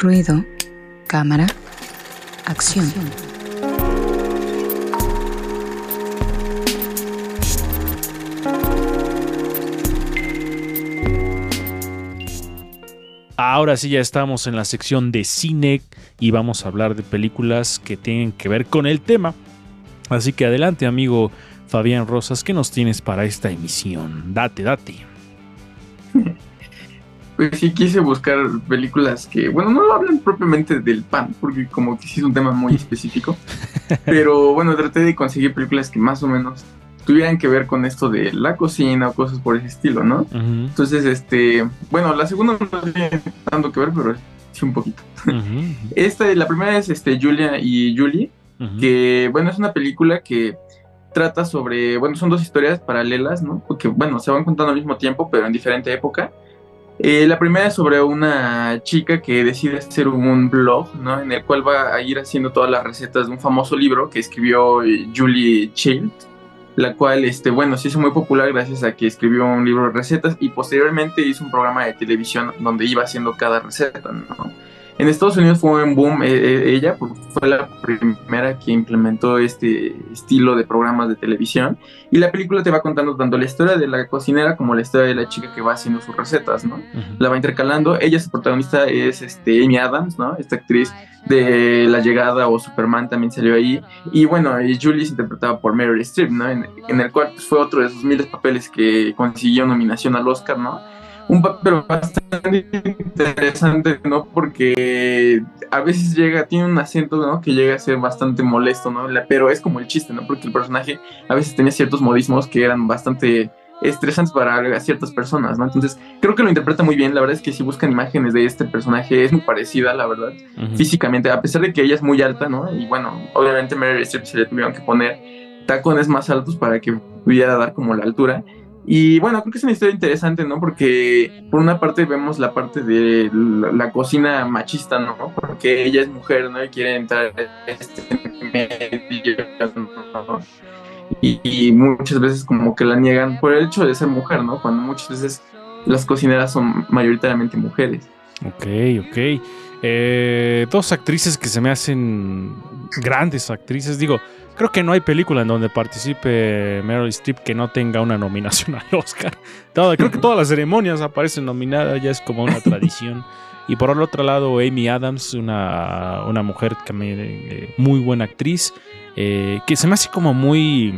Ruido, cámara, acción. Ahora sí ya estamos en la sección de cine y vamos a hablar de películas que tienen que ver con el tema. Así que adelante amigo Fabián Rosas, ¿qué nos tienes para esta emisión? Date, date. Pues sí quise buscar películas que, bueno, no hablan propiamente del pan, porque como que sí es un tema muy específico. pero bueno, traté de conseguir películas que más o menos tuvieran que ver con esto de la cocina o cosas por ese estilo, ¿no? Entonces, este, bueno, la segunda no tiene tanto que ver, pero sí un poquito. Esta, la primera es este, Julia y Julie, que, bueno, es una película que trata sobre, bueno, son dos historias paralelas, ¿no? Porque, bueno, se van contando al mismo tiempo, pero en diferente época. Eh, la primera es sobre una chica que decide hacer un blog, ¿no? En el cual va a ir haciendo todas las recetas de un famoso libro que escribió eh, Julie Child, la cual, este, bueno, se hizo muy popular gracias a que escribió un libro de recetas y posteriormente hizo un programa de televisión donde iba haciendo cada receta, ¿no? En Estados Unidos fue un boom eh, eh, ella, porque fue la primera que implementó este estilo de programas de televisión. Y la película te va contando tanto la historia de la cocinera como la historia de la chica que va haciendo sus recetas, ¿no? La va intercalando. Ella, su protagonista es este, Amy Adams, ¿no? Esta actriz de La Llegada o Superman también salió ahí. Y bueno, y Julie es interpretada por Meryl Streep, ¿no? En, el cual pues, fue otro de esos miles de papeles que consiguió nominación al Oscar, ¿no? Un papel bastante interesante, ¿no? Porque a veces llega, tiene un acento, ¿no? Que llega a ser bastante molesto, ¿no? Pero es como el chiste, ¿no? Porque el personaje a veces tenía ciertos modismos que eran bastante estresantes para ciertas personas, ¿no? Entonces, creo que lo interpreta muy bien. La verdad es que si buscan imágenes de este personaje, es muy parecida, la verdad, físicamente, a pesar de que ella es muy alta, ¿no? Y bueno, obviamente Mary Streep se le tuvieron que poner tacones más altos para que pudiera dar como la altura. Y bueno, creo que es una historia interesante, ¿no? Porque por una parte vemos la parte de la, cocina machista, ¿no? Porque ella es mujer, ¿no? Y quiere entrar en este medio, y, muchas veces como que la niegan por el hecho de ser mujer, ¿no? Cuando muchas veces las cocineras son mayoritariamente mujeres. Ok, ok. Eh, dos actrices que se me hacen grandes actrices, digo, Creo que no hay película en donde participe Meryl Streep que no tenga una nominación al Oscar. creo que todas las ceremonias aparecen nominadas, ya es como una tradición. Y por el otro lado, Amy Adams, una, una mujer que eh, muy buena actriz, eh, que se me hace como muy...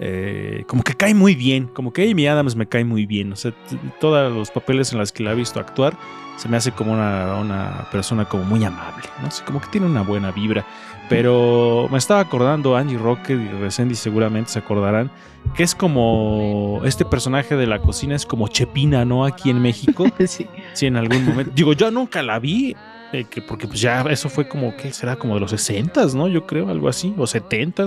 Eh, como que cae muy bien, como que Amy Adams me cae muy bien. O sea, todos los papeles en los que la he visto actuar, se me hace como una, una persona como muy amable, ¿no? sé, como que tiene una buena vibra. Pero me estaba acordando Angie Rocket y Resendy seguramente se acordarán que es como este personaje de la cocina es como Chepina, ¿no? Aquí en México. sí. Sí, en algún momento. Digo, yo nunca la vi, eh, que porque pues ya eso fue como, ¿qué será? Como de los 60 ¿no? Yo creo, algo así, o 70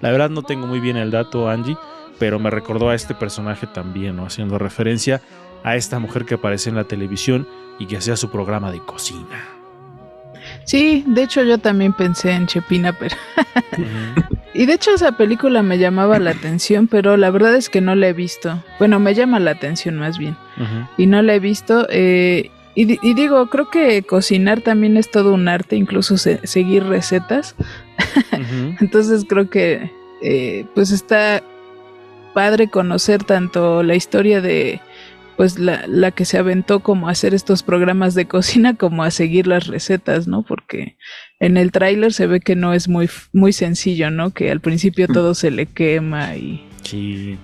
La verdad no tengo muy bien el dato, Angie, pero me recordó a este personaje también, ¿no? Haciendo referencia a esta mujer que aparece en la televisión y que hacía su programa de cocina. Sí, de hecho yo también pensé en Chepina, pero... y de hecho esa película me llamaba la atención, pero la verdad es que no la he visto. Bueno, me llama la atención más bien. Y no la he visto. Eh, y, digo, creo que cocinar también es todo un arte, incluso seguir recetas. Entonces creo que eh, pues está padre conocer tanto la historia de pues la, la, que se aventó como a hacer estos programas de cocina como a seguir las recetas, ¿no? Porque en el tráiler se ve que no es muy, muy sencillo, ¿no? Que al principio mm. todo se le quema y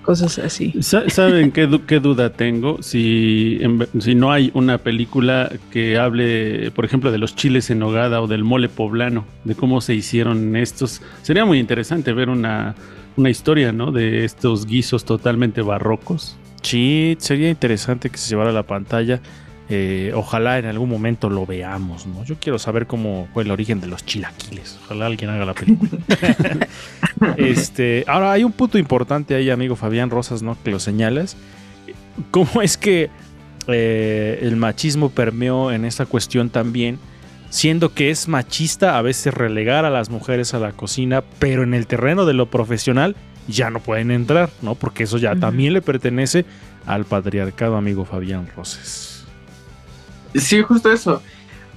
cosas así. ¿Saben qué, qué, duda tengo? Si, si no hay una película que hable, por ejemplo, de los chiles en nogada o del mole poblano, de cómo se hicieron estos. Sería muy interesante ver una, una historia, ¿no? De estos guisos totalmente barrocos. Sí, sería interesante que se llevara a la pantalla. Eh, ojalá en algún momento lo veamos, ¿no? Yo quiero saber cómo fue el origen de los chilaquiles. Ojalá alguien haga la película. este, ahora hay un punto importante ahí, amigo Fabián Rosas, ¿no? Que lo señalas. ¿Cómo es que eh, el machismo permeó en esta cuestión también? Siendo que es machista a veces relegar a las mujeres a la cocina, pero en el terreno de lo profesional ya no pueden entrar, ¿no? Porque eso ya también le pertenece al patriarcado, amigo Fabián Roses. Sí, justo eso.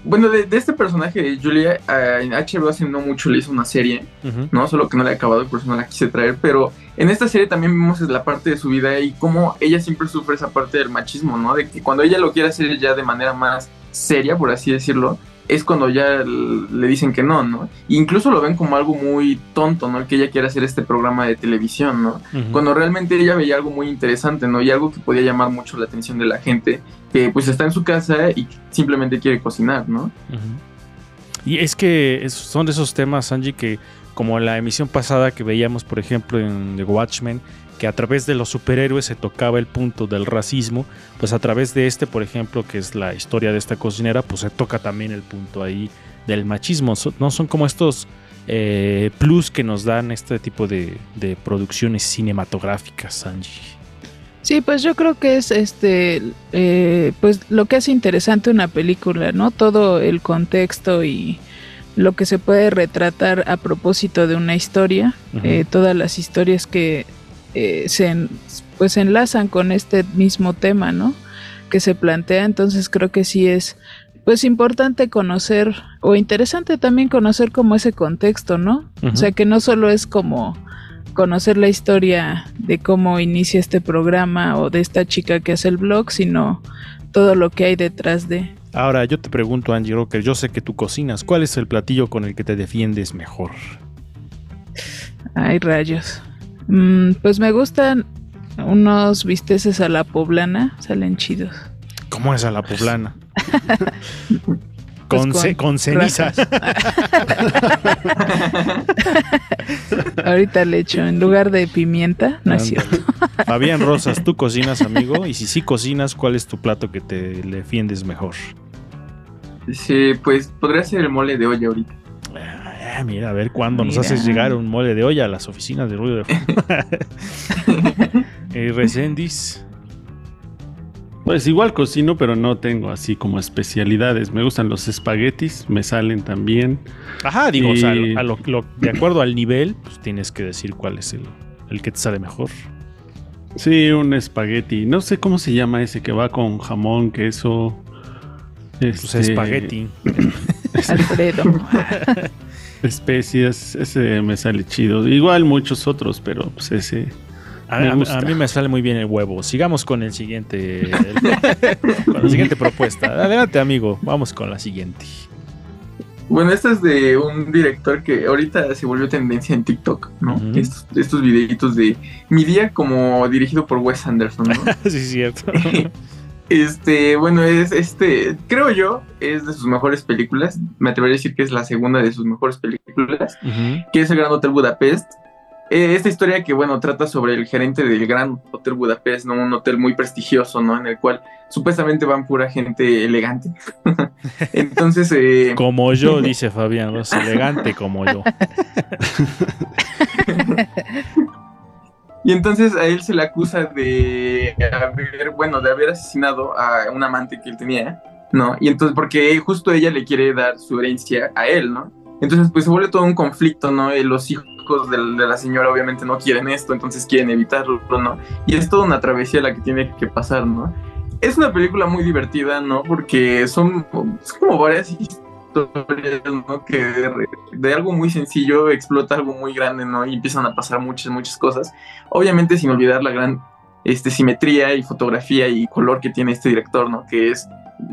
bueno, de, de este personaje de Julia, en HBO hace no mucho le hizo una serie. ¿no? Solo que no la he acabado y por eso no la quise traer, pero en esta serie también vimos la parte de su vida y cómo ella siempre sufre esa parte del machismo, ¿no? De que cuando ella lo quiere hacer ya de manera más seria, por así decirlo, es cuando ya le dicen que no, ¿no? E incluso lo ven como algo muy tonto, ¿no? El que ella quiera hacer este programa de televisión, ¿no? Cuando realmente ella veía algo muy interesante, ¿no? Y algo que podía llamar mucho la atención de la gente, que pues está en su casa y simplemente quiere cocinar, ¿no? Y es que son de esos temas, Angie, que como la emisión pasada que veíamos, por ejemplo, en The Watchmen, que a través de los superhéroes se tocaba el punto del racismo, pues a través de este, por ejemplo, que es la historia de esta cocinera, pues se toca también el punto ahí del machismo. No son como estos eh, plus que nos dan este tipo de, de producciones cinematográficas, Angie. Sí, pues yo creo que es este, eh, pues lo que hace interesante una película, ¿no? Todo el contexto y lo que se puede retratar a propósito de una historia, eh, todas las historias que eh, se, en- pues se enlazan con este mismo tema, ¿no? Que se plantea, entonces creo que sí es, pues importante conocer o interesante también conocer como ese contexto, ¿no? O sea que no solo es como conocer la historia de cómo inicia este programa o de esta chica que hace el blog, sino todo lo que hay detrás de. Ahora yo te pregunto, Angie Rocker, yo sé que tú cocinas, ¿cuál es el platillo con el que te defiendes mejor? Ay, rayos. Mm, pues me gustan unos bisteces a la poblana, salen chidos. ¿Cómo es a la poblana? con, Pues ce- con ceniza. rajas. Ahorita le echo en lugar de pimienta, no es cierto. Fabián Rosas, ¿tú cocinas, amigo? Y si sí cocinas, ¿cuál es tu plato que te defiendes mejor? Sí, pues podría ser el mole de olla ahorita. Ah, mira, a ver cuándo nos haces llegar un mole de olla a las oficinas de ruido de fondo. Eh, Resendiz. Pues igual cocino, pero no tengo así como especialidades. Me gustan los espaguetis, me salen también. Ajá, digo, o sea, Y- a lo- lo- de acuerdo al nivel, pues tienes que decir cuál es el, el que te sale mejor. Sí, un espagueti. No sé cómo se llama ese que va con jamón, queso. Pues este, espagueti. Alfredo. Especias, ese me sale chido. Igual muchos otros, pero pues ese. A, Me a- gusta. a mí me sale muy bien el huevo. Sigamos con el siguiente. el- con la siguiente propuesta. Adelante, amigo. Vamos con la siguiente. Bueno, esta es de un director que ahorita se volvió tendencia en TikTok, ¿no? Estos, estos videitos de Mi Día como dirigido por Wes Anderson, ¿no? sí, es cierto. Este, bueno, es este, creo yo, es de sus mejores películas. Me atrevería a decir que es la segunda de sus mejores películas, que es el Gran Hotel Budapest. Eh, esta historia que, bueno, trata sobre el gerente del Gran Hotel Budapest, ¿no? Un hotel muy prestigioso, ¿no? En el cual supuestamente van pura gente elegante. Entonces, eh, Como yo, dice Fabián. Es elegante como yo. Y entonces a él se le acusa de haber, bueno, de haber asesinado a un amante que él tenía, ¿no? Y entonces, porque justo ella le quiere dar su herencia a él, ¿no? Entonces, pues se vuelve todo un conflicto, ¿no? Y los hijos de, la señora obviamente no quieren esto, entonces quieren evitarlo, ¿no? Y es toda una travesía la que tiene que pasar, ¿no? Es una película muy divertida, ¿no? Porque son, son como varias historias, ¿no? Que de, de algo muy sencillo explota algo muy grande, ¿no? Y empiezan a pasar muchas, muchas cosas. Obviamente sin olvidar la gran este, simetría y fotografía y color que tiene este director, ¿no? Que es,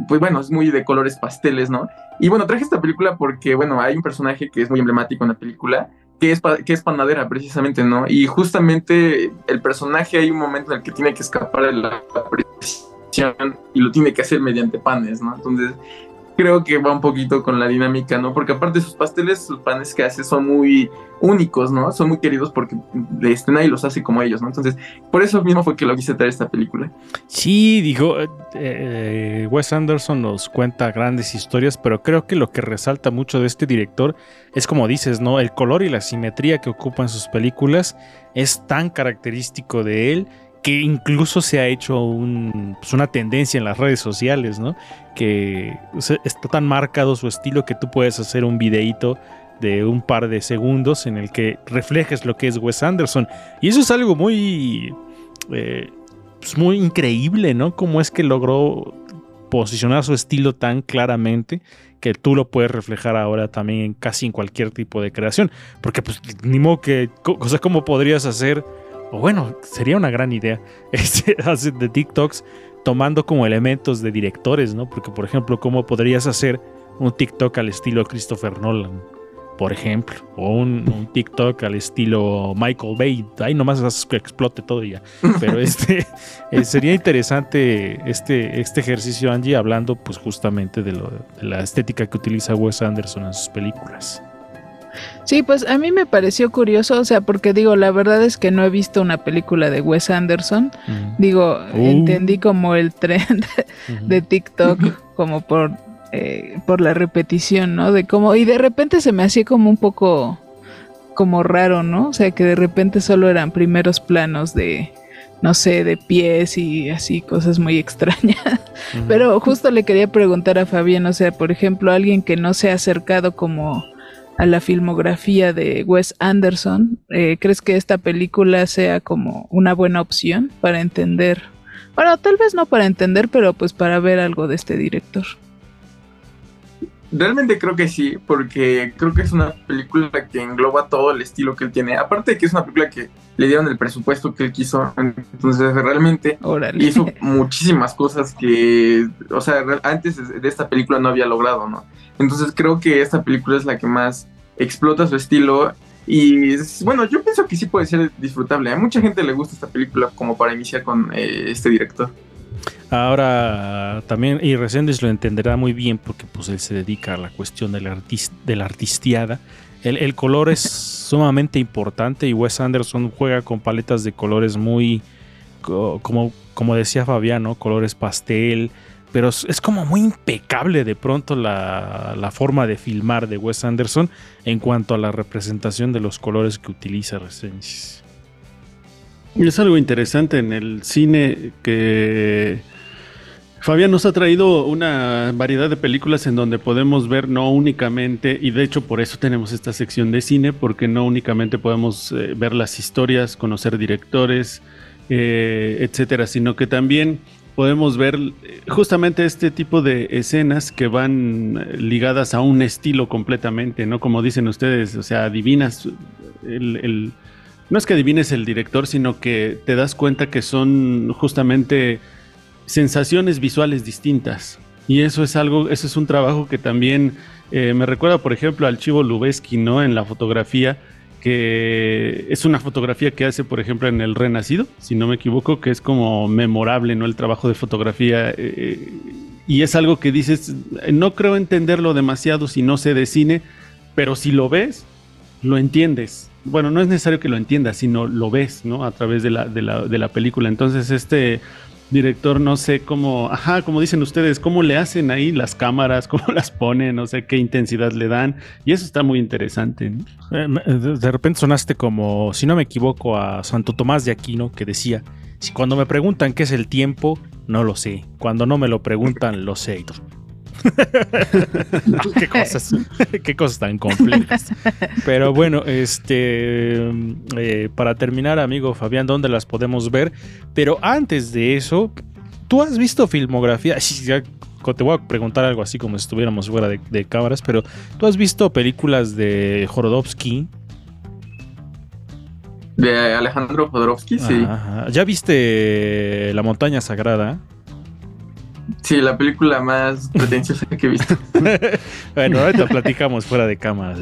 pues bueno, es muy de colores pasteles, ¿no? Y bueno, traje esta película porque, bueno, hay un personaje que es muy emblemático en la película, que es, que es panadera precisamente, ¿no? Y justamente el personaje hay un momento en el que tiene que escapar de la prisión y lo tiene que hacer mediante panes, ¿no? Entonces, creo que va un poquito con la dinámica, ¿no? Porque aparte sus pasteles, sus panes que hace son muy únicos, ¿no? Son muy queridos porque este, nadie los hace como ellos, ¿no? Entonces, por eso mismo fue que lo quise traer esta película. Sí, dijo, eh, eh, Wes Anderson nos cuenta grandes historias, pero creo que lo que resalta mucho de este director es como dices, ¿no? El color y la simetría que ocupa en sus películas es tan característico de él que incluso se ha hecho un, pues, una tendencia en las redes sociales, ¿no? Que está tan marcado su estilo que tú puedes hacer un videíto de un par de segundos en el que reflejes lo que es Wes Anderson. Y eso es algo muy... eh, pues muy increíble, ¿no? Cómo es que logró posicionar su estilo tan claramente que tú lo puedes reflejar ahora también casi en cualquier tipo de creación. Porque pues ni modo que, o sea, ¿cómo podrías hacer? O bueno, sería una gran idea este, de TikToks tomando como elementos de directores, ¿no? Porque por ejemplo, ¿cómo podrías hacer un TikTok al estilo Christopher Nolan? por ejemplo, o un, TikTok al estilo Michael Bay, ahí nomás explote todo y ya. Pero este eh, sería interesante este, este ejercicio, Angie, hablando pues justamente de, lo, de la estética que utiliza Wes Anderson en sus películas. Sí, pues a mí me pareció curioso, o sea, porque digo, la verdad es que no he visto una película de Wes Anderson. Digo, uh. entendí como el trend de TikTok, como por eh, por la repetición, ¿no? De cómo, y de repente se me hacía como un poco como raro, ¿no? O sea, que de repente solo eran primeros planos de, no sé, de pies y así, cosas muy extrañas. Pero justo le quería preguntar a Fabián, o sea, por ejemplo, alguien que no se ha acercado como a la filmografía de Wes Anderson, eh, ¿crees que esta película sea como una buena opción para entender? Bueno, tal vez no para entender, pero pues para ver algo de este director. Realmente creo que sí, porque creo que es una película que engloba todo el estilo que él tiene. Aparte de que es una película que le dieron el presupuesto que él quiso, entonces realmente hizo muchísimas cosas que, o sea, antes de esta película no había logrado, ¿no? Entonces creo que esta película es la que más explota su estilo y bueno, yo pienso que sí puede ser disfrutable. A mucha gente le gusta esta película como para iniciar con eh, este director. Ahora también, y Reséndiz lo entenderá muy bien porque pues él se dedica a la cuestión de la, de la artistiada. El, color es sumamente importante y Wes Anderson juega con paletas de colores muy, como, como decía Fabiano, colores pastel, pero es como muy impecable de pronto la, la, forma de filmar de Wes Anderson en cuanto a la representación de los colores que utiliza Resendiz. Es algo interesante en el cine que Fabián nos ha traído una variedad de películas en donde podemos ver no únicamente, y de hecho por eso tenemos esta sección de cine, porque no únicamente podemos eh, ver las historias, conocer directores, eh, etcétera, sino que también podemos ver eh, justamente este tipo de escenas que van ligadas a un estilo completamente, ¿no? Como dicen ustedes, o sea, adivinas el no es que adivines el director, sino que te das cuenta que son justamente sensaciones visuales distintas. Y eso es algo, eso es un trabajo que también eh, me recuerda, por ejemplo, al Chivo Lubeski, ¿no? En la fotografía, que es una fotografía que hace, por ejemplo, en El Renacido, si no me equivoco, que es como memorable, ¿no? El trabajo de fotografía. Eh, y es algo que dices, no creo entenderlo demasiado si no sé de cine, pero si lo ves, lo entiendes. Bueno, no es necesario que lo entiendas, sino lo ves, ¿no? A través de la, de la, de la película. Entonces, este director, no sé cómo, ajá, como dicen ustedes, cómo le hacen ahí las cámaras, cómo las ponen, no sé qué intensidad le dan. Y eso está muy interesante. Eh, de repente sonaste como, si no me equivoco, a Santo Tomás de Aquino, que decía, si cuando me preguntan qué es el tiempo, no lo sé. Cuando no me lo preguntan, lo sé. qué cosas, qué cosas tan complejas. Pero bueno, este eh, para terminar, amigo Fabián, ¿dónde las podemos ver? Pero antes de eso, ¿tú has visto filmografía? te voy a preguntar algo así como si estuviéramos fuera de, cámaras, pero ¿tú has visto películas de Jorodowski? De Alejandro Jodorowsky, sí. ¿Ya viste La montaña sagrada? Sí, la película más pretenciosa que he visto. bueno, ahorita platicamos fuera de cámaras.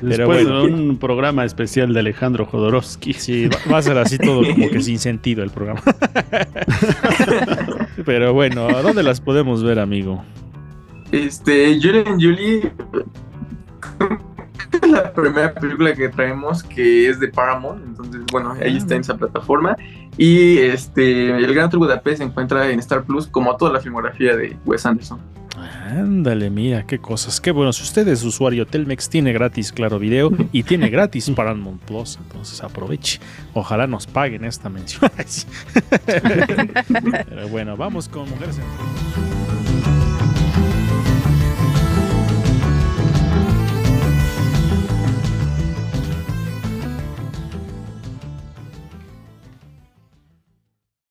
Pero bueno, un programa especial de Alejandro Jodorowsky. Sí, va, a ser así todo como que sin sentido el programa. Pero bueno, ¿a dónde las podemos ver, amigo? Este, Julian Julie es la primera película que traemos que es de Paramount, entonces bueno, ahí está en esa plataforma. Y este, el Gran Tour Budapest se encuentra en Star Plus como toda la filmografía de Wes Anderson. Ándale, mira, qué cosas. Qué bueno, si usted es usuario Telmex, tiene gratis Claro Video y tiene gratis Paramount Plus, entonces aproveche. Ojalá nos paguen esta mención. Pero bueno, vamos con Mujeres en